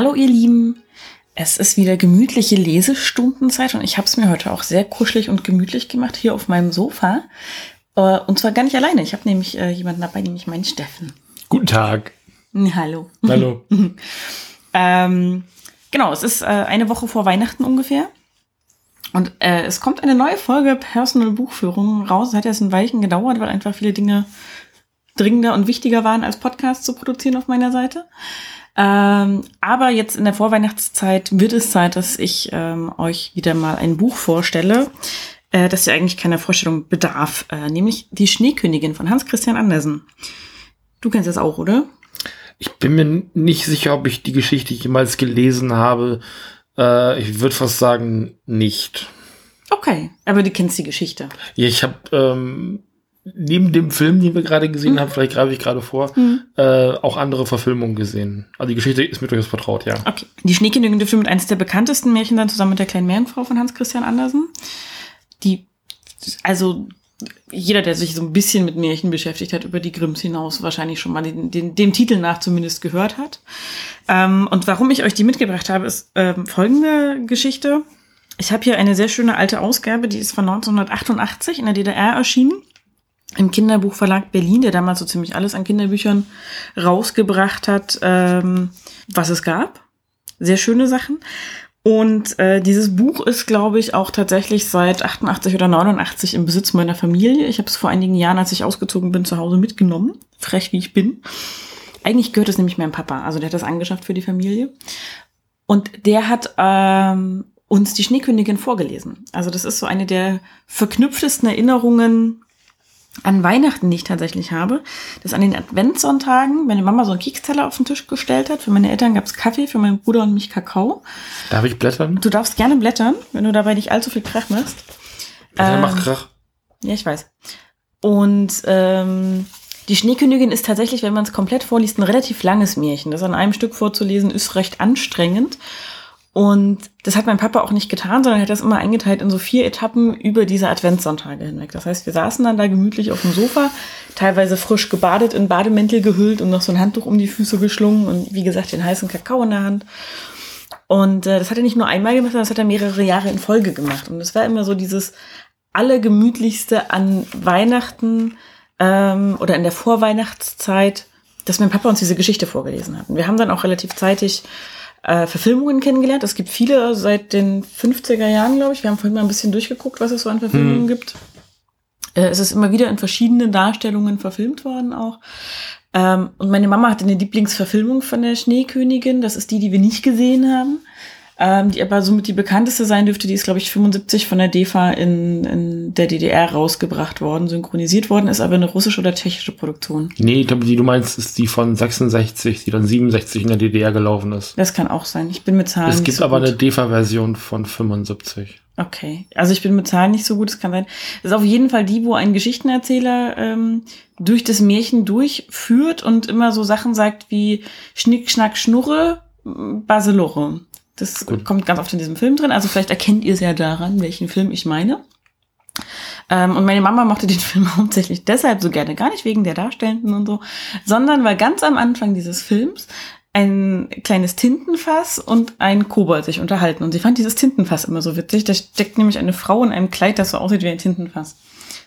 Hallo ihr Lieben, es ist wieder gemütliche Lesestundenzeit und ich habe es mir heute auch sehr kuschelig und gemütlich gemacht hier auf meinem Sofa. Äh, und zwar gar nicht alleine. Ich habe nämlich äh, jemanden dabei, nämlich meinen Steffen. Guten Tag. Hallo. Hallo. ähm, genau, es ist äh, eine Woche vor Weihnachten ungefähr. Und äh, es kommt eine neue Folge Personal Buchführung raus. Es hat jetzt ein Weilchen gedauert, weil einfach viele Dinge dringender und wichtiger waren, als Podcast zu produzieren auf meiner Seite. Ähm, aber jetzt in der Vorweihnachtszeit wird es Zeit, dass ich ähm, euch wieder mal ein Buch vorstelle, äh, das ja eigentlich keiner Vorstellung bedarf, äh, nämlich Die Schneekönigin von Hans Christian Andersen. Du kennst das auch, oder? Ich bin mir nicht sicher, ob ich die Geschichte jemals gelesen habe. Äh, ich würde fast sagen, nicht. Okay, aber du kennst die Geschichte. Ja, ich habe ähm, neben dem Film, den wir gerade gesehen mhm. haben, vielleicht greife ich gerade vor, mhm. äh, auch andere Verfilmungen gesehen. Also die Geschichte ist mir durchaus vertraut, ja. Okay. Die Schneekönigin dürfte mit eines der bekanntesten Märchen dann zusammen mit der kleinen Meerjungfrau von Hans Christian Andersen. Die, also jeder, der sich so ein bisschen mit Märchen beschäftigt hat, über die Grimms hinaus wahrscheinlich schon mal den, den, dem Titel nach zumindest gehört hat. Ähm, und warum ich euch die mitgebracht habe, ist ähm, folgende Geschichte. Ich habe hier eine sehr schöne alte Ausgabe, die ist von 1988 in der DDR erschienen im Kinderbuchverlag Berlin, der damals so ziemlich alles an Kinderbüchern rausgebracht hat, ähm, was es gab. Sehr schöne Sachen. Und äh, dieses Buch ist, glaube ich, auch tatsächlich seit 88 oder 89 im Besitz meiner Familie. Ich habe es vor einigen Jahren, als ich ausgezogen bin, zu Hause mitgenommen. Frech wie ich bin. Eigentlich gehört es nämlich meinem Papa. Also der hat das angeschafft für die Familie. Und der hat ähm, uns die Schneekönigin vorgelesen. Also das ist so eine der verknüpftesten Erinnerungen an Weihnachten, die ich tatsächlich habe, dass an den Adventssonntagen meine Mama so einen Keksteller auf den Tisch gestellt hat. Für meine Eltern gab es Kaffee, für meinen Bruder und mich Kakao. Darf ich blättern? Du darfst gerne blättern, wenn du dabei nicht allzu viel Krach machst. Ja, ähm, macht Krach. Ja, ich weiß. Und ähm, die Schneekönigin ist tatsächlich, wenn man es komplett vorliest, ein relativ langes Märchen. Das an einem Stück vorzulesen ist recht anstrengend. Und das hat mein Papa auch nicht getan, sondern er hat das immer eingeteilt in so vier Etappen über diese Adventssonntage hinweg. Das heißt, wir saßen dann da gemütlich auf dem Sofa, teilweise frisch gebadet, in Bademäntel gehüllt und noch so ein Handtuch um die Füße geschlungen und wie gesagt den heißen Kakao in der Hand. Und äh, das hat er nicht nur einmal gemacht, sondern das hat er mehrere Jahre in Folge gemacht. Und es war immer so dieses allergemütlichste an Weihnachten ähm, oder in der Vorweihnachtszeit, dass mein Papa uns diese Geschichte vorgelesen hat. Und wir haben dann auch relativ zeitig äh, Verfilmungen kennengelernt. Es gibt viele seit den 50er Jahren, glaube ich. Wir haben vorhin mal ein bisschen durchgeguckt, was es so an Verfilmungen hm. gibt. Äh, es ist immer wieder in verschiedenen Darstellungen verfilmt worden auch. Ähm, und meine Mama hatte eine Lieblingsverfilmung von der Schneekönigin. Das ist die, die wir nicht gesehen haben ähm, die aber somit die bekannteste sein dürfte. Die ist, glaube ich, 75 von der DEFA in, in der DDR rausgebracht worden, synchronisiert worden, ist aber eine russische oder tschechische Produktion. Nee, ich glaube, die du meinst, ist die von 66, die dann 67 in der DDR gelaufen ist. Das kann auch sein. Ich bin mit Zahlen. Es gibt so aber gut. eine DEFA-Version von 75. Okay, also ich bin mit Zahlen nicht so gut, es kann sein. Das ist auf jeden Fall die, wo ein Geschichtenerzähler ähm, durch das Märchen durchführt und immer so Sachen sagt wie Schnick, Schnack, Schnurre, Baselore. Das Gut. kommt ganz oft in diesem Film drin. Also vielleicht erkennt ihr es ja daran, welchen Film ich meine. Ähm, und meine Mama mochte den Film hauptsächlich deshalb so gerne, gar nicht wegen der Darstellenden und so, sondern weil ganz am Anfang dieses Films ein kleines Tintenfass und ein Kobold sich unterhalten. Und sie fand dieses Tintenfass immer so witzig. Da steckt nämlich eine Frau in einem Kleid, das so aussieht wie ein Tintenfass.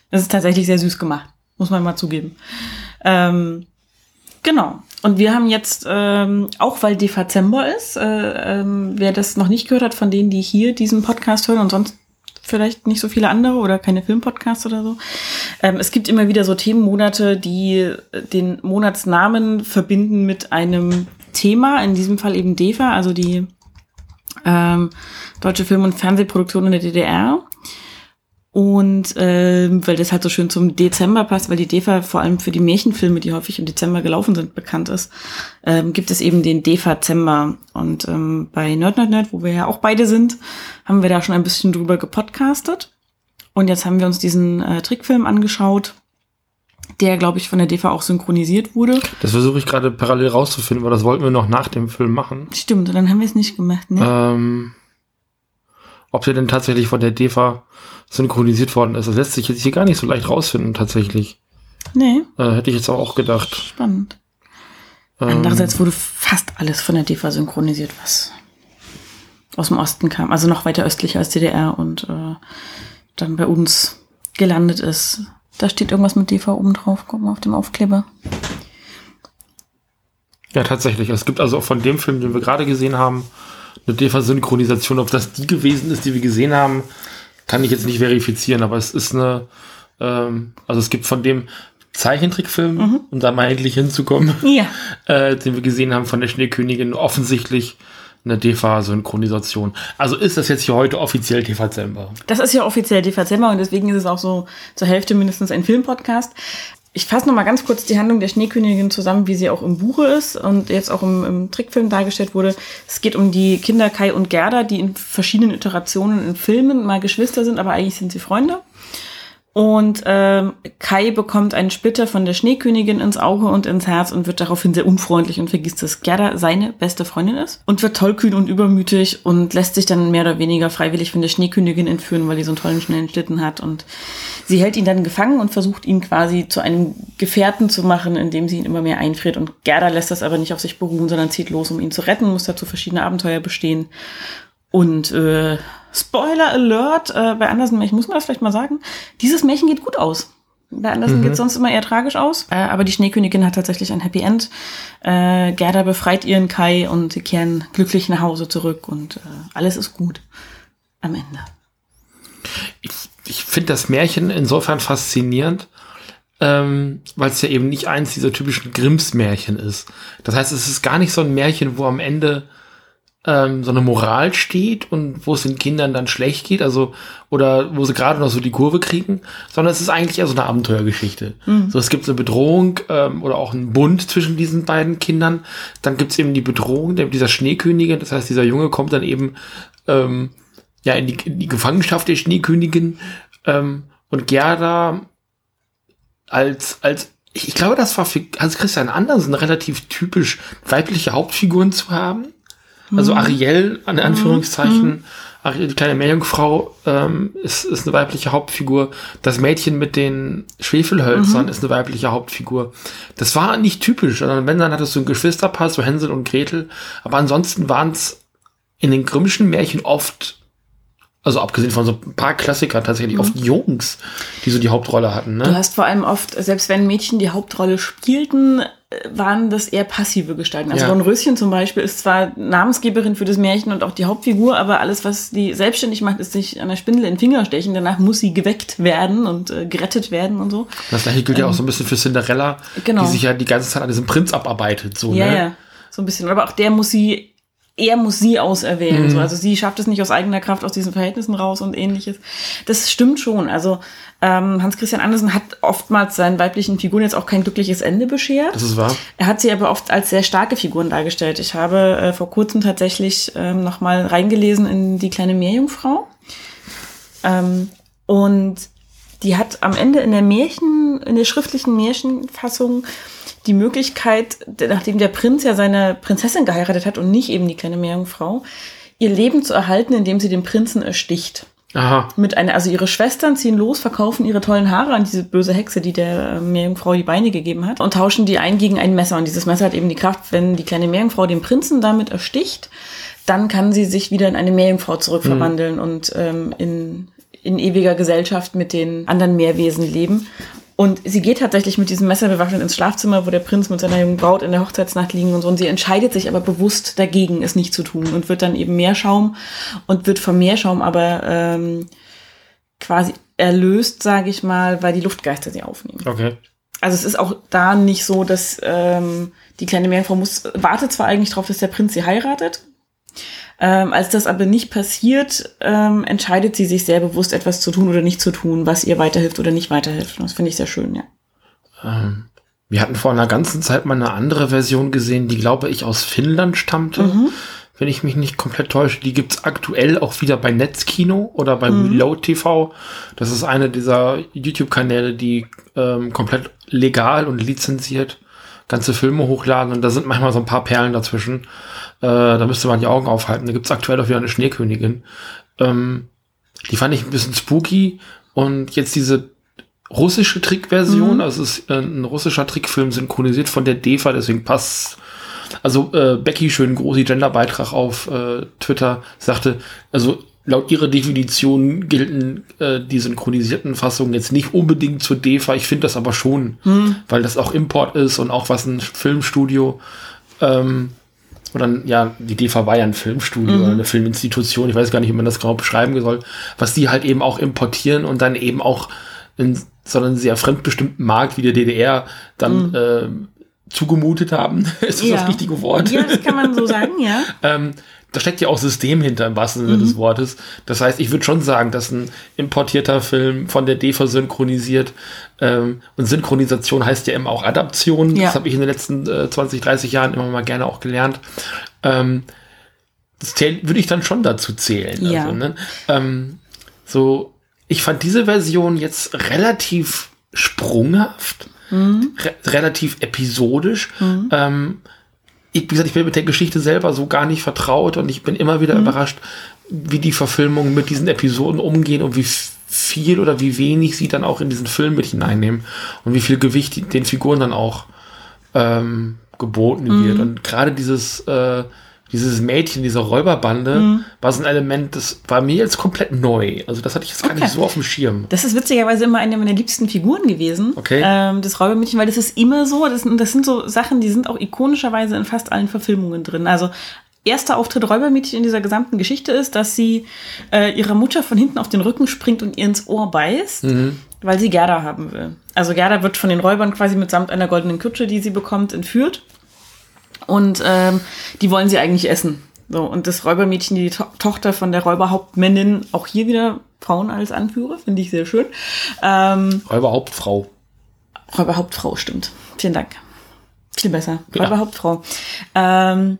Das ist tatsächlich sehr süß gemacht, muss man mal zugeben. Ähm, genau. Und wir haben jetzt, ähm, auch weil Dezember ist, äh, ähm, wer das noch nicht gehört hat von denen, die hier diesen Podcast hören und sonst vielleicht nicht so viele andere oder keine Filmpodcasts oder so. Ähm, es gibt immer wieder so Themenmonate, die den Monatsnamen verbinden mit einem Thema, in diesem Fall eben DEFA, also die ähm, deutsche Film- und Fernsehproduktion in der DDR. Und äh, weil das halt so schön zum Dezember passt, weil die DEFA vor allem für die Märchenfilme, die häufig im Dezember gelaufen sind, bekannt ist, ähm, gibt es eben den DEFA-Zember. Und ähm, bei Nerd Nerd Nerd, wo wir ja auch beide sind, haben wir da schon ein bisschen drüber gepodcastet. Und jetzt haben wir uns diesen äh, Trickfilm angeschaut, der, glaube ich, von der DEFA auch synchronisiert wurde. Das versuche ich gerade parallel rauszufinden, weil das wollten wir noch nach dem Film machen. Stimmt, dann haben wir es nicht gemacht, ne? Ähm, ob der denn tatsächlich von der DEFA synchronisiert worden ist. Das lässt sich jetzt hier gar nicht so leicht rausfinden, tatsächlich. Nee. Äh, hätte ich jetzt auch gedacht. Spannend. Ähm, Andererseits wurde fast alles von der DEFA synchronisiert, was aus dem Osten kam. Also noch weiter östlich als DDR und äh, dann bei uns gelandet ist. Da steht irgendwas mit DEFA oben drauf, guck mal auf dem Aufkleber. Ja, tatsächlich. Es gibt also auch von dem Film, den wir gerade gesehen haben, eine DEFA-Synchronisation. Ob das die gewesen ist, die wir gesehen haben, kann ich jetzt nicht verifizieren, aber es ist eine, ähm, also es gibt von dem Zeichentrickfilm, mhm. um da mal endlich hinzukommen, ja. äh, den wir gesehen haben von der Schneekönigin, offensichtlich eine DEFA-Synchronisation. Also ist das jetzt hier heute offiziell TV Zember? Das ist ja offiziell TV Zember und deswegen ist es auch so zur Hälfte mindestens ein Filmpodcast. Ich fasse noch mal ganz kurz die Handlung der Schneekönigin zusammen, wie sie auch im Buche ist und jetzt auch im, im, Trickfilm dargestellt wurde. Es geht um die Kinder Kai und Gerda, die in verschiedenen Iterationen in Filmen mal Geschwister sind, aber eigentlich sind sie Freunde. Und ähm, Kai bekommt einen Splitter von der Schneekönigin ins Auge und ins Herz und wird daraufhin sehr unfreundlich und vergisst, dass Gerda seine beste Freundin ist und wird tollkühn und übermütig und lässt sich dann mehr oder weniger freiwillig von der Schneekönigin entführen, weil die so einen tollen schnellen Schlitten hat. Und sie hält ihn dann gefangen und versucht ihn quasi zu einem Gefährten zu machen, indem sie ihn immer mehr einfriert. Und Gerda lässt das aber nicht auf sich beruhen, sondern zieht los, um ihn zu retten, muss dazu verschiedene Abenteuer bestehen. Und äh, Spoiler Alert, äh, bei Andersen Märchen muss man das vielleicht mal sagen, dieses Märchen geht gut aus. Bei Andersen mhm. geht sonst immer eher tragisch aus. Äh, aber die Schneekönigin hat tatsächlich ein Happy End. Äh, Gerda befreit ihren Kai und sie kehren glücklich nach Hause zurück und äh, alles ist gut am Ende. Ich, ich finde das Märchen insofern faszinierend, ähm, weil es ja eben nicht eins dieser typischen Grimms-Märchen ist. Das heißt, es ist gar nicht so ein Märchen, wo am Ende ähm, so eine Moral steht und wo es den Kindern dann schlecht geht, also oder wo sie gerade noch so die Kurve kriegen, sondern es ist eigentlich eher so eine Abenteuergeschichte. Mhm. So, es gibt eine Bedrohung ähm, oder auch einen Bund zwischen diesen beiden Kindern. Dann gibt es eben die Bedrohung dieser Schneekönigin, das heißt, dieser Junge kommt dann eben ähm, ja in die, in die Gefangenschaft der Schneekönigin ähm, und Gerda als als ich glaube, das war für Hans Christian Andersen relativ typisch, weibliche Hauptfiguren zu haben. Also mhm. Ariel, an Anführungszeichen, mhm. Ariel, die kleine Meerjungfrau, ähm, ist, ist eine weibliche Hauptfigur. Das Mädchen mit den Schwefelhölzern mhm. ist eine weibliche Hauptfigur. Das war nicht typisch, sondern wenn, dann hattest du ein Geschwisterpaar, so Hänsel und Gretel. Aber ansonsten waren es in den Grimmschen Märchen oft also abgesehen von so ein paar Klassikern tatsächlich mhm. oft Jungs, die so die Hauptrolle hatten. Ne? Du hast vor allem oft, selbst wenn Mädchen die Hauptrolle spielten, waren das eher passive Gestalten. Also ja. Dornröschen zum Beispiel ist zwar Namensgeberin für das Märchen und auch die Hauptfigur, aber alles, was die selbstständig macht, ist sich an der Spindel in den Finger stechen. Danach muss sie geweckt werden und äh, gerettet werden und so. Das gleiche gilt ähm, ja auch so ein bisschen für Cinderella, genau. die sich ja die ganze Zeit an diesem Prinz abarbeitet. So, ja, ne? ja, so ein bisschen. Aber auch der muss sie er muss sie auserwählen. Mhm. So. Also sie schafft es nicht aus eigener Kraft aus diesen Verhältnissen raus und ähnliches. Das stimmt schon. Also ähm, Hans-Christian Andersen hat oftmals seinen weiblichen Figuren jetzt auch kein glückliches Ende beschert. Das ist wahr. Er hat sie aber oft als sehr starke Figuren dargestellt. Ich habe äh, vor kurzem tatsächlich ähm, noch mal reingelesen in die kleine Meerjungfrau. Ähm, und die hat am Ende in der Märchen, in der schriftlichen Märchenfassung die Möglichkeit, nachdem der Prinz ja seine Prinzessin geheiratet hat und nicht eben die kleine Meerjungfrau, ihr Leben zu erhalten, indem sie den Prinzen ersticht. Aha. Mit einer, also ihre Schwestern ziehen los, verkaufen ihre tollen Haare an diese böse Hexe, die der Meerjungfrau die Beine gegeben hat, und tauschen die ein gegen ein Messer. Und dieses Messer hat eben die Kraft, wenn die kleine Meerjungfrau den Prinzen damit ersticht, dann kann sie sich wieder in eine Meerjungfrau zurückverwandeln mhm. und ähm, in, in ewiger Gesellschaft mit den anderen Meerwesen leben. Und sie geht tatsächlich mit diesem Messer bewaffnet ins Schlafzimmer, wo der Prinz mit seiner jungen Braut in der Hochzeitsnacht liegen und so. Und sie entscheidet sich aber bewusst dagegen, es nicht zu tun und wird dann eben Meerschaum und wird vom Meerschaum aber ähm, quasi erlöst, sage ich mal, weil die Luftgeister sie aufnehmen. Okay. Also es ist auch da nicht so, dass ähm, die kleine Meerjungfrau muss, wartet zwar eigentlich darauf, dass der Prinz sie heiratet, ähm, als das aber nicht passiert, ähm, entscheidet sie sich sehr bewusst, etwas zu tun oder nicht zu tun, was ihr weiterhilft oder nicht weiterhilft. Das finde ich sehr schön, ja. Ähm, wir hatten vor einer ganzen Zeit mal eine andere Version gesehen, die, glaube ich, aus Finnland stammte. Mhm. Wenn ich mich nicht komplett täusche, die gibt's aktuell auch wieder bei Netzkino oder bei mhm. Reload TV. Das ist eine dieser YouTube-Kanäle, die ähm, komplett legal und lizenziert ganze Filme hochladen und da sind manchmal so ein paar Perlen dazwischen. Äh, da müsste man die Augen aufhalten. Da gibt's aktuell auch wieder eine Schneekönigin. Ähm, die fand ich ein bisschen spooky und jetzt diese russische Trickversion, mhm. also es ist äh, ein russischer Trickfilm synchronisiert von der DEFA, deswegen passt. Also äh, Becky, schön groß, Genderbeitrag auf äh, Twitter, sagte, also laut ihrer Definition gelten äh, die synchronisierten Fassungen jetzt nicht unbedingt zur DEFA. Ich finde das aber schon, hm. weil das auch Import ist und auch was ein Filmstudio ähm, oder ja, die DEFA war ja ein Filmstudio mhm. oder eine Filminstitution, ich weiß gar nicht, wie man das genau beschreiben soll, was die halt eben auch importieren und dann eben auch in so einen sehr fremdbestimmten Markt wie der DDR dann mhm. äh, zugemutet haben. ist das ja. das richtige Wort? Ja, das kann man so sagen, ja. ähm, da steckt ja auch System hinter im wahrsten Sinne mhm. des Wortes. Das heißt, ich würde schon sagen, dass ein importierter Film von der DEFA synchronisiert ähm, und Synchronisation heißt ja immer auch Adaption. Ja. Das habe ich in den letzten äh, 20, 30 Jahren immer mal gerne auch gelernt. Ähm, das würde ich dann schon dazu zählen. Ja. Also, ne? ähm, so, ich fand diese Version jetzt relativ sprunghaft, mhm. re relativ episodisch. Mhm. Ich, wie gesagt, ich bin mit der Geschichte selber so gar nicht vertraut und ich bin immer wieder mhm. überrascht, wie die Verfilmungen mit diesen Episoden umgehen und wie viel oder wie wenig sie dann auch in diesen Film mit hineinnehmen und wie viel Gewicht den Figuren dann auch ähm, geboten mhm. wird. Und gerade dieses äh, dieses Mädchen, diese Räuberbande, mhm. war so ein Element, das war mir jetzt komplett neu. Also das hatte ich jetzt gar okay. nicht so auf dem Schirm. Das ist witzigerweise immer eine meiner liebsten Figuren gewesen. Okay. Ähm, das Räubermädchen, weil das ist immer so, das, das sind so Sachen, die sind auch ikonischerweise in fast allen Verfilmungen drin. Also erster Auftritt Räubermädchen in dieser gesamten Geschichte ist, dass sie äh, ihrer Mutter von hinten auf den Rücken springt und ihr ins Ohr beißt, mhm. weil sie Gerda haben will. Also Gerda wird von den Räubern quasi mitsamt einer goldenen Kutsche, die sie bekommt, entführt. Und ähm, die wollen sie eigentlich essen. So, und das Räubermädchen, die to Tochter von der Räuberhauptmännin, auch hier wieder Frauen als Anführer, finde ich sehr schön. Ähm, Räuberhauptfrau. Räuberhauptfrau, stimmt. Vielen Dank. Viel besser. Ja. Räuberhauptfrau. Ähm,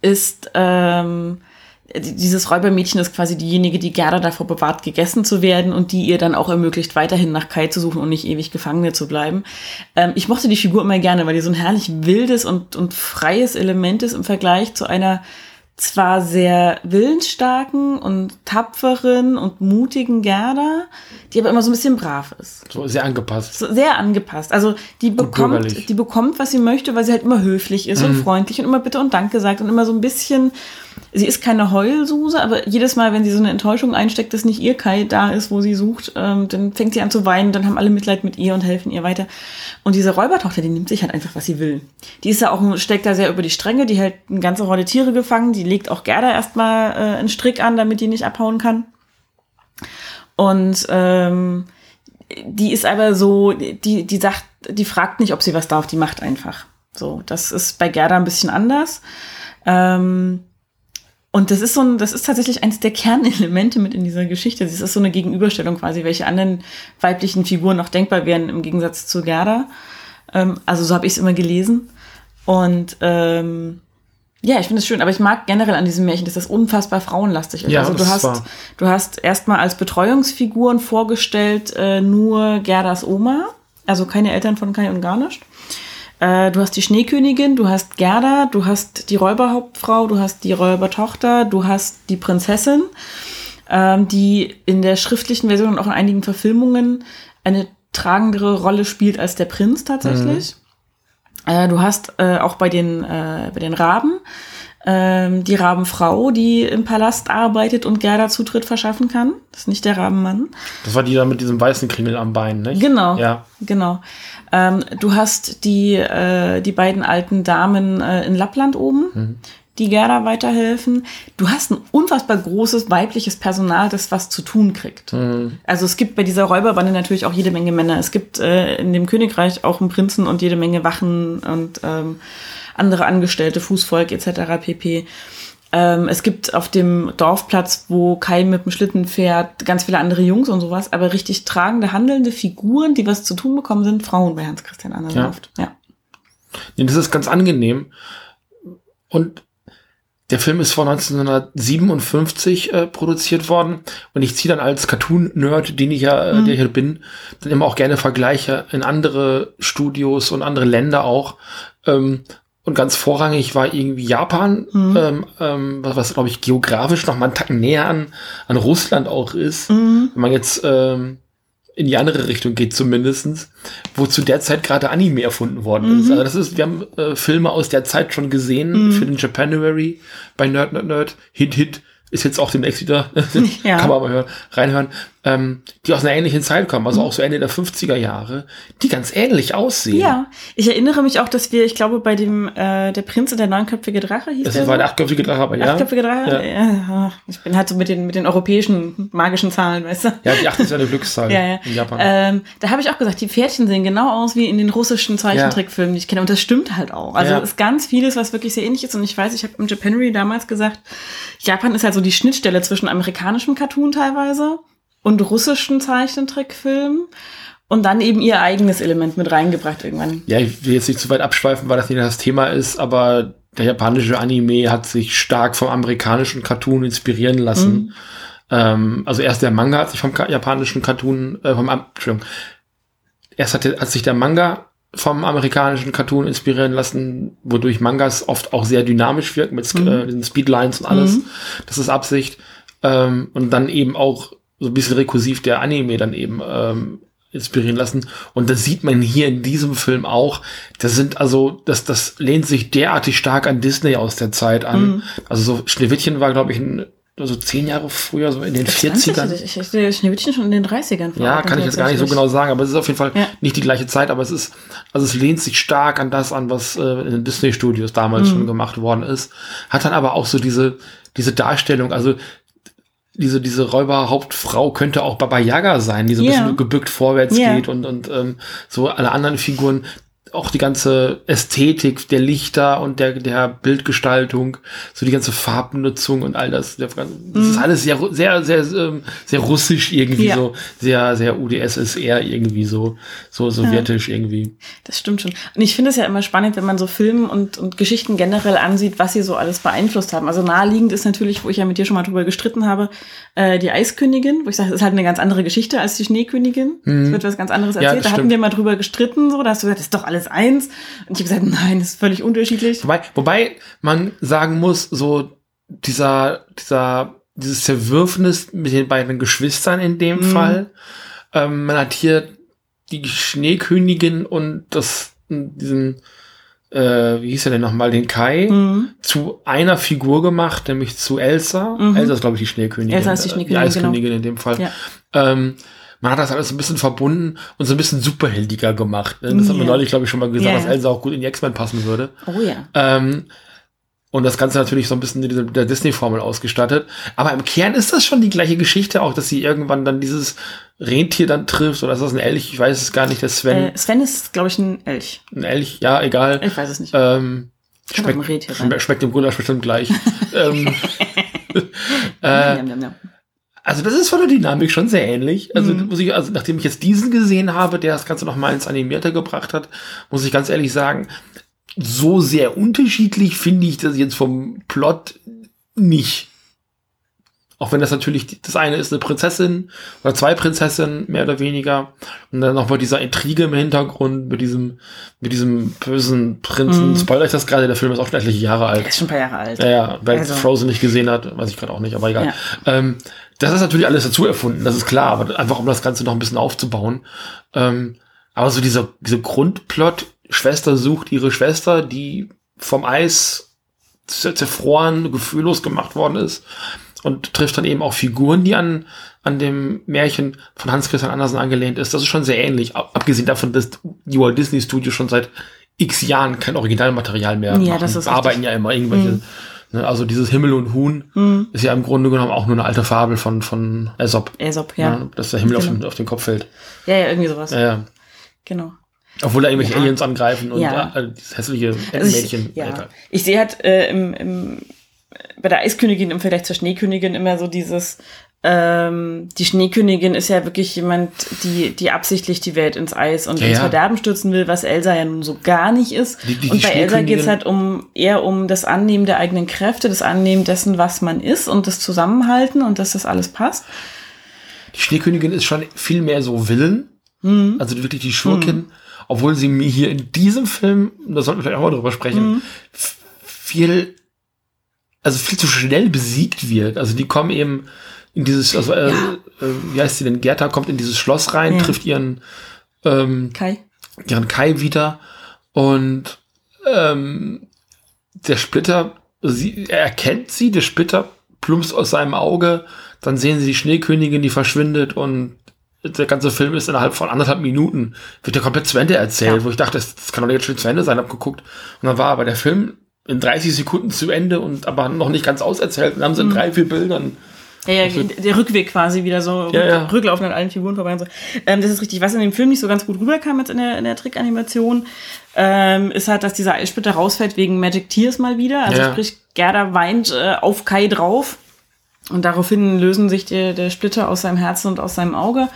ist ähm, dieses Räubermädchen ist quasi diejenige, die Gerda davor bewahrt, gegessen zu werden und die ihr dann auch ermöglicht, weiterhin nach Kai zu suchen und nicht ewig Gefangene zu bleiben. Ähm, ich mochte die Figur immer gerne, weil die so ein herrlich wildes und, und freies Element ist im Vergleich zu einer zwar sehr willensstarken und tapferen und mutigen Gerda, die aber immer so ein bisschen brav ist. So sehr angepasst. So sehr angepasst. Also die bekommt, die bekommt, was sie möchte, weil sie halt immer höflich ist mhm. und freundlich und immer Bitte und Danke sagt und immer so ein bisschen sie ist keine Heulsuse, aber jedes Mal, wenn sie so eine Enttäuschung einsteckt, dass nicht ihr Kai da ist, wo sie sucht, ähm, dann fängt sie an zu weinen, dann haben alle Mitleid mit ihr und helfen ihr weiter. Und diese Räubertochter, die nimmt sich halt einfach, was sie will. Die ist ja auch, steckt da sehr über die Stränge, die hält eine ganze Horde Tiere gefangen, die legt auch Gerda erstmal äh, einen Strick an, damit die nicht abhauen kann. Und ähm, die ist aber so, die, die sagt, die fragt nicht, ob sie was darf, die macht einfach. So, das ist bei Gerda ein bisschen anders. Ähm, und das ist so ein, das ist tatsächlich eines der Kernelemente mit in dieser Geschichte. Das ist so eine Gegenüberstellung quasi, welche anderen weiblichen Figuren noch denkbar wären im Gegensatz zu Gerda. Ähm, also so habe ich es immer gelesen. Und ähm, ja, ich finde es schön, aber ich mag generell an diesem Märchen, dass das unfassbar frauenlastig ist. Ja, also du hast, war. du hast erstmal als Betreuungsfiguren vorgestellt äh, nur Gerdas Oma, also keine Eltern von Kai und Garnischt. Äh, du hast die Schneekönigin, du hast Gerda, du hast die Räuberhauptfrau, du hast die Räubertochter, du hast die Prinzessin, ähm, die in der schriftlichen Version und auch in einigen Verfilmungen eine tragendere Rolle spielt als der Prinz tatsächlich. Mhm. Äh, du hast äh, auch bei den, äh, bei den Raben ähm, die Rabenfrau, die im Palast arbeitet und Gerda Zutritt verschaffen kann. Das ist nicht der Rabenmann. Das war die da mit diesem weißen Kringel am Bein, ne? Genau. Ja. Genau. Ähm, du hast die, äh, die beiden alten Damen äh, in Lappland oben, mhm. die Gerda weiterhelfen. Du hast ein unfassbar großes weibliches Personal, das was zu tun kriegt. Mhm. Also es gibt bei dieser Räuberbande natürlich auch jede Menge Männer. Es gibt äh, in dem Königreich auch einen Prinzen und jede Menge Wachen und ähm, andere Angestellte, Fußvolk etc. pp. Ähm, es gibt auf dem Dorfplatz, wo Kai mit dem Schlitten fährt, ganz viele andere Jungs und sowas, aber richtig tragende, handelnde Figuren, die was zu tun bekommen, sind Frauen bei Hans Christian Andersen Ja. ja. Nee, das ist ganz angenehm. Und der Film ist vor 1957 äh, produziert worden und ich ziehe dann als Cartoon-Nerd, den ich ja, äh, mhm. der hier bin, dann immer auch gerne Vergleiche in andere Studios und andere Länder auch. Ähm, und ganz vorrangig war irgendwie Japan, mhm. ähm, ähm, was, was glaube ich geografisch noch mal einen Tacken näher an, an Russland auch ist. Mhm. Wenn man jetzt ähm, in die andere Richtung geht zumindestens, wo zu der Zeit gerade Anime erfunden worden ist. Mhm. Also das ist, wir haben äh, Filme aus der Zeit schon gesehen für den Japanuary bei Nerd Nerd Nerd. Hit Hit ist jetzt auch demnächst wieder, Ja. kann man mal hören, reinhören, ähm, die aus einer ähnlichen Zeit kommen, also auch so Ende der 50er Jahre, die ganz ähnlich aussehen. Ja, ich erinnere mich auch, dass wir, ich glaube, bei dem äh, der Prinz und der neunköpfige Drache hieß Das der war so? der achtköpfige Drache, aber ja. Achtköpfige Drache? Ja. Ich bin halt so mit den, mit den europäischen magischen Zahlen, weißt du? Ja, die acht ist ja eine Glückszahl Ja, ja. in Japan. Ähm, da habe ich auch gesagt, die Pferdchen sehen genau aus wie in den russischen Zeichentrickfilmen, die ich kenne. Und das stimmt halt auch. Also es ist ganz vieles, was wirklich sehr ähnlich ist. Und ich weiß, ich habe im Japanery damals gesagt, Japan ist halt so die Schnittstelle zwischen amerikanischem Cartoon teilweise und russischen Zeichentrickfilmen. Und dann eben ihr eigenes Element mit reingebracht irgendwann. Ja, ich will jetzt nicht zu weit abschweifen, weil das nicht das Thema ist, aber der japanische Anime hat sich stark vom amerikanischen Cartoon inspirieren lassen. Ähm, also erst der Manga hat sich vom japanischen Cartoon, äh, vom, Entschuldigung, erst hat, hat sich der Manga vom amerikanischen Cartoon inspirieren lassen, wodurch Mangas oft auch sehr dynamisch wirken mit Sk- äh, Speedlines und alles. Das ist Absicht. Ähm, und dann eben auch so ein bisschen rekursiv der Anime dann eben ähm, inspirieren lassen. Und das sieht man hier in diesem Film auch. Das sind also, das, das lehnt sich derartig stark an Disney aus der Zeit an. Also so Schneewittchen war, glaube ich, ein, so zehn Jahre früher, so in den 40ern. Ich hätte Schneewittchen schon in den 30ern vor Ja, kann ich jetzt gar nicht so genau sagen, aber es ist auf jeden Fall Ja. nicht die gleiche Zeit, aber es ist, also es lehnt sich stark an das an, was äh, in den Disney Studios damals Mhm. schon gemacht worden ist. Hat dann aber auch so diese, diese Darstellung, also diese, diese Räuberhauptfrau könnte auch Baba Yaga sein, die so ein Ja. bisschen gebückt vorwärts Ja. geht und, und ähm, so alle anderen Figuren, auch die ganze Ästhetik der Lichter und der, der Bildgestaltung, so die ganze Farbnutzung und all das. Das ist alles sehr, ru- sehr, sehr, ähm, sehr russisch irgendwie Mhm. Ja. so, sehr, sehr UdSSR irgendwie so, so sowjetisch irgendwie. Das stimmt schon. Und ich finde es ja immer spannend, wenn man so Filme und, und Geschichten generell ansieht, was sie so alles beeinflusst haben. Also naheliegend ist natürlich, wo ich ja mit dir schon mal drüber gestritten habe, äh, die Eiskönigin, wo ich sage, es ist halt eine ganz andere Geschichte als die Schneekönigin. Es wird was ganz anderes Mhm. Ja, erzählt. das da hatten stimmt. wir mal drüber gestritten, so, da hast du gesagt, das ist doch alles eins. Und ich habe gesagt, nein, das ist völlig unterschiedlich. Wobei, wobei man sagen muss, so dieser, dieser, dieses Zerwürfnis mit den beiden Geschwistern in dem Fall, ähm, man hat hier die Schneekönigin und das, diesen, äh, wie hieß er denn nochmal, den Kai, Mhm. zu einer Figur gemacht, nämlich zu Elsa. Mhm. Elsa ist, glaube ich, die Schneekönigin. Elsa ist die äh, Schneekönigin, Die Eiskönigin in dem Fall. Ja. Ähm, man hat das alles ein bisschen verbunden und so ein bisschen superheldiger gemacht. Ne? Das hat man Ja. neulich, glaube ich, schon mal gesagt, Ja, dass. Elsa auch gut in die X-Men passen würde. Oh ja. Ähm, und das Ganze natürlich so ein bisschen in der Disney-Formel ausgestattet. Aber im Kern ist das schon die gleiche Geschichte, auch dass sie irgendwann dann dieses Rentier dann trifft. Oder ist das ein Elch? Ich weiß es gar nicht. Der Sven. Äh, Sven ist, glaube ich, ein Elch. ein Elch? Ja, egal. Ich weiß es nicht. Ähm, schmeckt, schmeckt, schmeckt dem Gulasch bestimmt gleich. ähm, äh. Also das ist von der Dynamik schon sehr ähnlich. Also Mhm. muss ich, also nachdem ich jetzt diesen gesehen habe, der das Ganze noch mal ins Animierte gebracht hat, muss ich ganz ehrlich sagen, so sehr unterschiedlich finde ich das jetzt vom Plot nicht. Auch wenn das natürlich, das eine ist eine Prinzessin oder zwei Prinzessinnen, mehr oder weniger. Und dann noch mal dieser Intrige im Hintergrund mit diesem, mit diesem bösen Prinzen. Mhm. Spoiler ich das gerade, der Film ist auch schon etliche Jahre alt. Ist schon ein paar Jahre alt. Ja, ja, wer Also- Frozen nicht gesehen hat, weiß ich gerade auch nicht, aber egal. Ja. Ähm, das ist natürlich alles dazu erfunden, das ist klar, aber einfach um das Ganze noch ein bisschen aufzubauen. Ähm, aber so dieser, dieser Grundplot, Schwester sucht ihre Schwester, die vom Eis zer- zerfroren, gefühllos gemacht worden ist und trifft dann eben auch Figuren, die an, an dem Märchen von Hans Christian Andersen angelehnt ist. Das ist schon sehr ähnlich, ab- abgesehen davon, dass die Walt Disney Studios schon seit x Jahren kein Originalmaterial mehr Ja, machen. das ist bearbeiten ja immer irgendwelche. Ne, also dieses Himmel und Huhn Mhm. ist ja im Grunde genommen auch nur eine alte Fabel von, von Aesop. Aesop, ja. Ne, dass der Himmel auf, Genau. den, auf den Kopf fällt. Ja, ja, irgendwie sowas. Ja, ja. Genau. Obwohl da irgendwelche Ja. Aliens angreifen und Ja. äh, dieses hässliche Also Entenmädchen. Ich, ja. Ich sehe halt äh, im, im, bei der Eiskönigin im Vergleich zur Schneekönigin immer so dieses, ähm, die Schneekönigin ist ja wirklich jemand, die, die absichtlich die Welt ins Eis und Ja, ins. Verderben stürzen will, was Elsa ja nun so gar nicht ist. Die- die- und bei Elsa geht es halt um eher um das Annehmen der eigenen Kräfte, das Annehmen dessen, was man ist und das Zusammenhalten und dass das alles passt. Die Schneekönigin ist schon viel mehr so Willen. Mhm. Also wirklich die Schurkin. Obwohl sie mir hier in diesem Film, da sollten wir vielleicht auch mal drüber sprechen, f- viel, also viel zu schnell besiegt wird. Also die kommen eben in dieses, also äh, Ja. äh, wie heißt sie denn? Gerda kommt in dieses Schloss rein, Ja. trifft ihren ähm, Kai. ihren Kai wieder und ähm, der Splitter, sie, er erkennt sie, der Splitter plumpst aus seinem Auge, dann sehen sie die Schneekönigin, die verschwindet und der ganze Film ist innerhalb von anderthalb Minuten, wird ja komplett zu Ende erzählt, Ja. wo ich dachte, das, das kann doch jetzt schon zu Ende sein, hab geguckt. Und dann war aber der Film in 30 Sekunden zu Ende und aber noch nicht ganz auserzählt. Und dann haben sie in drei, vier Bildern. Ja, ja, der Rückweg quasi wieder so Also Ja, ja. rücklaufen an allen Figuren vorbei und so. Ähm, das ist richtig. Was in dem Film nicht so ganz gut rüberkam jetzt in der, in der Trickanimation, ähm, ist halt, dass dieser Eissplitter rausfällt wegen Magic Tears mal wieder. Also Ja. sprich, Gerda weint äh, auf Kai drauf und daraufhin lösen sich der, der Splitter aus seinem Herzen und aus seinem Auge.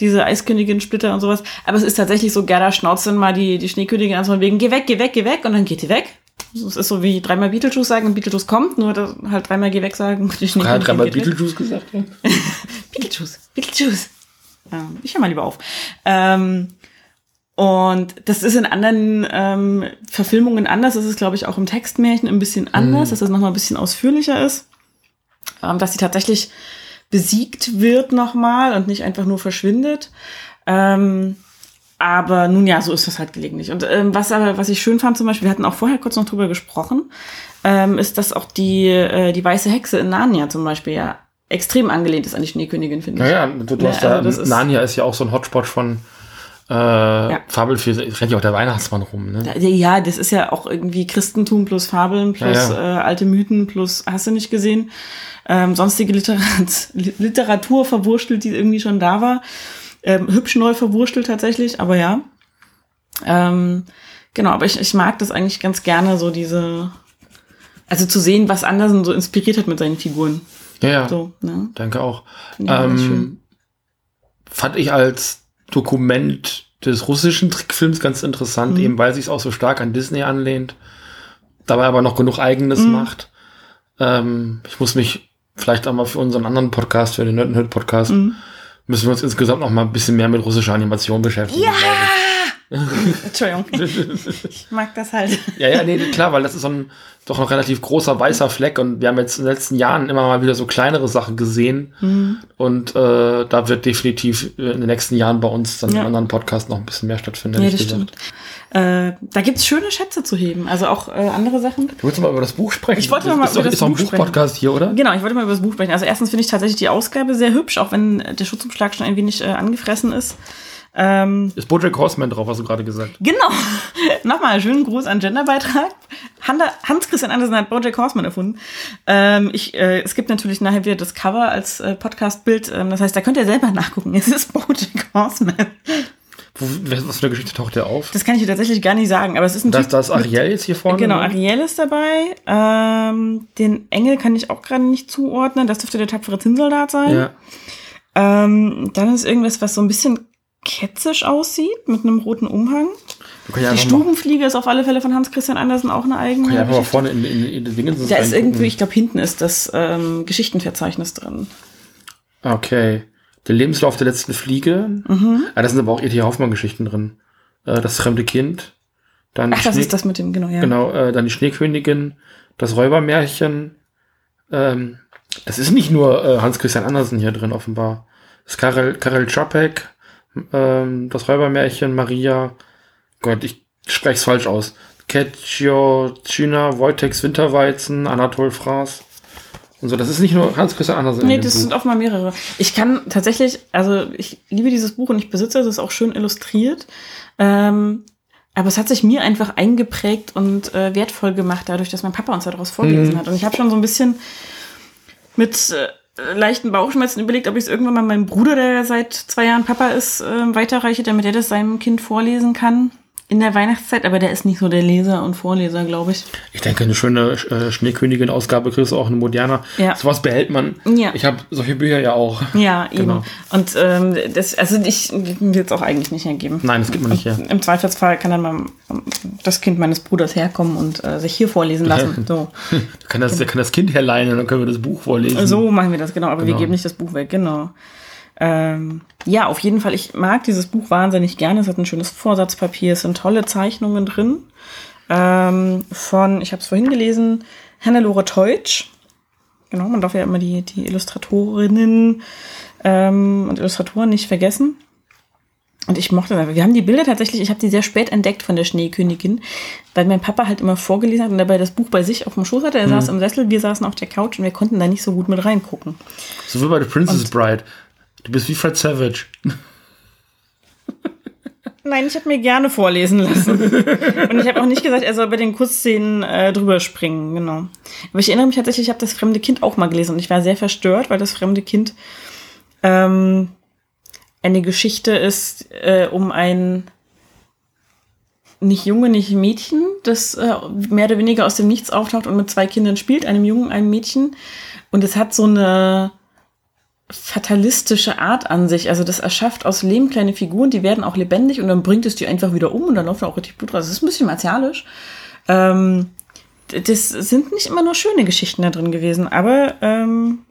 Diese Eiskönigin-Splitter und sowas. Aber es ist tatsächlich so, Gerda schnauzt dann mal die, die Schneekönigin an, so von wegen, geh weg, geh weg, geh weg. Und dann geht die weg. Es ist so wie dreimal Beetlejuice sagen und Beetlejuice kommt, nur halt dreimal geh weg sagen Er hat Schneekönigin dreimal geht weg. Beetlejuice gesagt. Ja. Beetlejuice, Beetlejuice. Ähm, ich höre mal lieber auf. Ähm, und das ist in anderen ähm, Verfilmungen anders. Das ist, glaube ich, auch im Textmärchen ein bisschen anders, dass das nochmal ein bisschen ausführlicher ist. Ähm, dass sie tatsächlich besiegt wird nochmal und nicht einfach nur verschwindet. Ähm, aber nun ja, so ist das halt gelegentlich. Und ähm, was aber, was ich schön fand zum Beispiel, wir hatten auch vorher kurz noch drüber gesprochen, ähm, ist, dass auch die, äh, die weiße Hexe in Narnia zum Beispiel ja extrem angelehnt ist an die Schneekönigin, finde ich. Naja, du, du Ja, hast da, also ist- Narnia ist ja auch so ein Hotspot von äh, Fabelfilm, rennt ja auch der Weihnachtsmann rum, ne? Ja, das ist ja auch irgendwie Christentum plus Fabeln plus Ja, Äh, alte Mythen plus, hast du nicht gesehen, ähm, sonstige Literat Literatur verwurstelt, die irgendwie schon da war. Ähm, hübsch neu verwurstelt tatsächlich, aber ja. Ähm, genau, aber ich, ich mag das eigentlich ganz gerne, so diese, also zu sehen, was Andersen so inspiriert hat mit seinen Figuren. Ja, ja, So, ne? danke auch. Schön. Ähm, fand ich als Dokument des russischen Trickfilms ganz interessant, Mhm. eben weil sich auch so stark an Disney anlehnt, dabei aber noch genug eigenes Mhm. macht. Ähm, ich muss mich vielleicht auch mal für unseren anderen Podcast, für den Nerd Podcast, Mhm. Müssen wir uns insgesamt noch mal ein bisschen mehr mit russischer Animation beschäftigen. Ja! Entschuldigung. ich mag das halt. ja, ja, nee, klar, weil das ist so ein doch ein relativ großer weißer Fleck und wir haben jetzt in den letzten Jahren immer mal wieder so kleinere Sachen gesehen Mhm. und äh, da wird definitiv in den nächsten Jahren bei uns dann Ja. in anderen Podcasts noch ein bisschen mehr stattfinden. Ja, das gesagt. stimmt. Äh, da gibt's schöne Schätze zu heben. Also auch äh, andere Sachen. Du willst mal über das Buch sprechen? Ich wollte noch mal ist über doch, das ist ein Buch sprechen. Buchpodcast hier, oder? Genau, ich wollte mal über das Buch sprechen. Also erstens finde ich tatsächlich die Ausgabe sehr hübsch, auch wenn der Schutzumschlag schon ein wenig äh, angefressen ist. Ähm, Ist Bojack Horseman drauf, hast du gerade gesagt. genau. Nochmal schönen Gruß an Genderbeitrag. Hans-Christian Andersen hat Bojack Horseman erfunden. Ähm, ich, äh, es gibt natürlich nachher wieder das Cover als äh, Podcast-Bild. Ähm, das heißt, da könnt ihr selber nachgucken. Es ist Bojack Horseman. Wo, was für eine Geschichte taucht der auf? Das kann ich dir tatsächlich gar nicht sagen, aber es ist ein Das, das ist Ariel jetzt hier vorne? Genau, ne? Ariel ist dabei. Ähm, den Engel kann ich auch gerade nicht zuordnen. Das dürfte der tapfere Zinnsoldat sein. Ja. Ähm, dann ist irgendwas, was so ein bisschen ketzisch aussieht, mit einem roten Umhang. Ja Die Stubenfliege ist auf alle Fälle von Hans-Christian Andersen auch eine eigene. ja einfach mal Geschichte. vorne in, in, in den Dingen Da ist irgendwie, ich glaube, hinten ist das ähm, Geschichtenverzeichnis drin. Okay. Der Lebenslauf der letzten Fliege. Mhm. Ah, da sind aber auch E.T. Hoffmann-Geschichten drin. Äh, das fremde Kind. Dann Ach, das Schnee- ist das mit dem, genau, ja. Genau, äh, dann die Schneekönigin, das Räubermärchen. Ähm, das ist nicht nur äh, Hans-Christian Andersen hier drin, offenbar. Das ist Karel, Karel Čapek, ähm, das Räubermärchen, Maria. Gott, ich spreche es falsch aus. Ketjo, China, Wojtex Winterweizen, Anatol Fraß. Und so, das ist nicht nur Hans-Christian Andersen. in Nee, das Buch. sind offenbar mehrere. Ich kann tatsächlich, also ich liebe dieses Buch und ich besitze es, es ist auch schön illustriert. Ähm, aber es hat sich mir einfach eingeprägt und äh, wertvoll gemacht, dadurch, dass mein Papa uns daraus vorgelesen Mhm. hat. Und ich habe schon so ein bisschen mit äh, leichten Bauchschmerzen überlegt, ob ich es irgendwann mal meinem Bruder, der seit zwei Jahren Papa ist, äh, weiterreiche, damit er das seinem Kind vorlesen kann in der Weihnachtszeit. Aber der ist nicht so der Leser und Vorleser, glaube ich. Ich denke, eine schöne äh, Schneekönigin-Ausgabe kriegst du auch eine moderne. Ja. Sowas behält man. Ja. Ich habe solche Bücher ja auch. Ja, eben. Genau. Und ähm, das, also ich will es auch eigentlich nicht hergeben. Nein, das gibt man nicht her. Im Zweifelsfall kann dann mal das Kind meines Bruders herkommen und äh, sich hier vorlesen lassen. So. Da kann das, kann das Kind herleihen und dann können wir das Buch vorlesen. so machen wir das, genau. Aber wir Genau. geben nicht das Buch weg, genau. Ähm, ja, auf jeden Fall. Ich mag dieses Buch wahnsinnig gerne. Es hat ein schönes Vorsatzpapier, es sind tolle Zeichnungen drin. Ähm, von, ich habe es vorhin gelesen, Hannelore Teutsch. Genau, man darf ja immer die, die Illustratorinnen ähm, und Illustratoren nicht vergessen. Und ich mochte das. Wir haben die Bilder tatsächlich, ich habe die sehr spät entdeckt von der Schneekönigin, weil mein Papa halt immer vorgelesen hat und dabei das Buch bei sich auf dem Schoß hatte. Er saß im Sessel, wir saßen auf der Couch und wir konnten da nicht so gut mit reingucken. So wie bei The Princess Bride. Du bist wie Fred Savage. Nein, ich habe mir gerne vorlesen lassen. Und ich habe auch nicht gesagt, er soll bei den Kursszenen äh, drüber springen, genau. Aber ich erinnere mich tatsächlich, ich habe das fremde Kind auch mal gelesen und ich war sehr verstört, weil das fremde Kind ähm, eine Geschichte ist äh, um ein nicht Junge, nicht Mädchen, das äh, mehr oder weniger aus dem Nichts auftaucht und mit zwei Kindern spielt, einem Jungen, einem Mädchen. Und es hat so eine fatalistische Art an sich. Also das erschafft aus Lehm kleine Figuren, die werden auch lebendig und dann bringt es die einfach wieder um und dann läuft auch richtig Blut raus. Das ist ein bisschen martialisch. Ähm, das sind nicht immer nur schöne Geschichten da drin gewesen, aber ähm,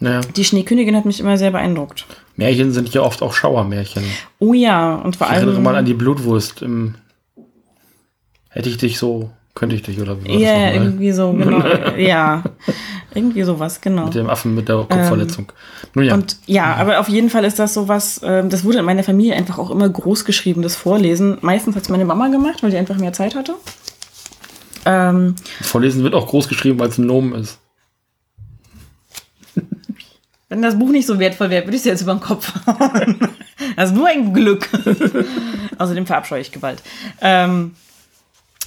Naja. die Schneekönigin hat mich immer sehr beeindruckt. Märchen sind ja oft auch Schauermärchen. Oh ja, und vor Ich erinnere allem. mal an die Blutwurst. Im Hätte ich dich so, könnte ich dich, oder wie war ja, irgendwie so, genau. ja, irgendwie sowas, genau. Mit dem Affen mit der Kopfverletzung. Nun ja, Und ja, aber auf jeden Fall ist das sowas, ähm, das wurde in meiner Familie einfach auch immer groß geschrieben, das Vorlesen. Meistens hat es meine Mama gemacht, weil die einfach mehr Zeit hatte. Ähm, Vorlesen wird auch groß geschrieben, weil es ein Nomen ist. Wenn das Buch nicht so wertvoll wäre, würde ich es jetzt über den Kopf hauen. Das ist nur ein Glück. Außerdem verabscheue ich Gewalt. Ähm,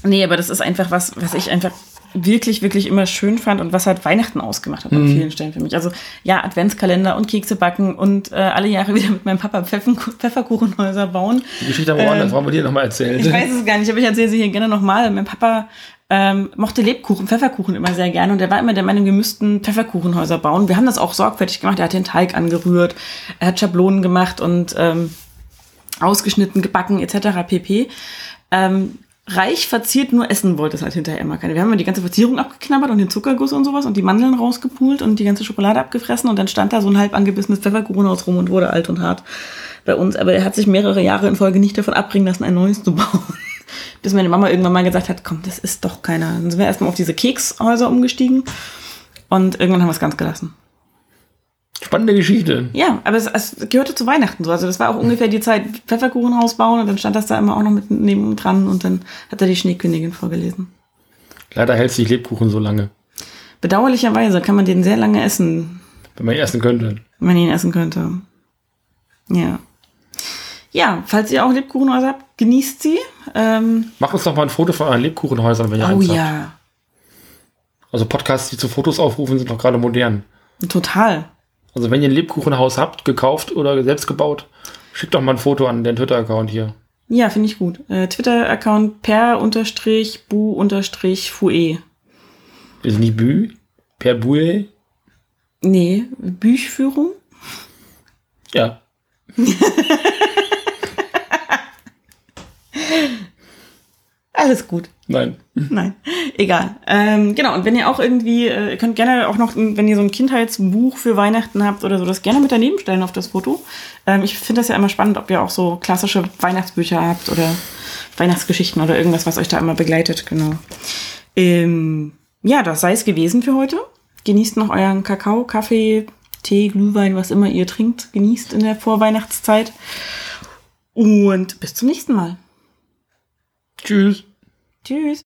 nee, aber das ist einfach was, was ich einfach wirklich, wirklich immer schön fand und was halt Weihnachten ausgemacht hat an vielen Stellen für mich. Also ja, Adventskalender und Kekse backen und äh, alle Jahre wieder mit meinem Papa Pfeffen Pfefferkuchenhäuser bauen. Die Geschichte haben wir woanders, wollen wir dir nochmal erzählen. Ich weiß es gar nicht, aber ich erzähle sie hier gerne nochmal. Mein Papa ähm, mochte Lebkuchen, Pfefferkuchen immer sehr gerne und er war immer der Meinung, wir müssten Pfefferkuchenhäuser bauen. Wir haben das auch sorgfältig gemacht. Er hat den Teig angerührt, er hat Schablonen gemacht und ähm, ausgeschnitten, gebacken etc. pp. Ähm, reich verziert, nur essen wollte es halt hinterher immer keine. Wir haben immer die ganze Verzierung abgeknabbert und den Zuckerguss und sowas und die Mandeln rausgepult und die ganze Schokolade abgefressen und dann stand da so ein halb angebissenes Pfefferkuchenhaus rum und wurde alt und hart bei uns. Aber er hat sich mehrere Jahre in Folge nicht davon abbringen lassen, ein neues zu bauen. Bis meine Mama irgendwann mal gesagt hat, komm, das ist doch keiner. Dann sind wir erstmal auf diese Kekshäuser umgestiegen und irgendwann haben wir es ganz gelassen. Spannende Geschichte. Ja, aber es, es gehörte zu Weihnachten so. Also das war auch ungefähr die Zeit Pfefferkuchenhaus bauen und dann stand das da immer auch noch mit neben dran und dann hat er die Schneekönigin vorgelesen. Leider hält sich Lebkuchen so lange, Bedauerlicherweise kann man den sehr lange essen, wenn man ihn essen könnte. wenn man ihn essen könnte. Ja. Ja, falls ihr auch Lebkuchenhäuser habt, genießt sie. Ähm, Macht uns doch mal ein Foto von euren Lebkuchenhäusern, wenn ihr oh eins habt. ja, Also Podcasts, die zu Fotos aufrufen, sind doch gerade modern. total. Also wenn ihr ein Lebkuchenhaus habt, gekauft oder selbst gebaut, schickt doch mal ein Foto an den Twitter-Account hier. Ja, finde ich gut. Äh, Twitter-Account per-bu-fue. Ist nicht Bü? Per Bue? Nee, Büchführung. Ja. Alles gut. Nein. Nein, egal. Ähm, genau, und wenn ihr auch irgendwie, äh, ihr könnt gerne auch noch, wenn ihr so ein Kindheitsbuch für Weihnachten habt oder so, das gerne mit daneben stellen auf das Foto. Ähm, ich finde das ja immer spannend, ob ihr auch so klassische Weihnachtsbücher habt oder Weihnachtsgeschichten oder irgendwas, was euch da immer begleitet, genau. Ähm, ja, das sei es gewesen für heute. Genießt noch euren Kakao, Kaffee, Tee, Glühwein, was immer ihr trinkt. Genießt in der Vorweihnachtszeit. Und bis zum nächsten Mal. Tschüss. Tschüss.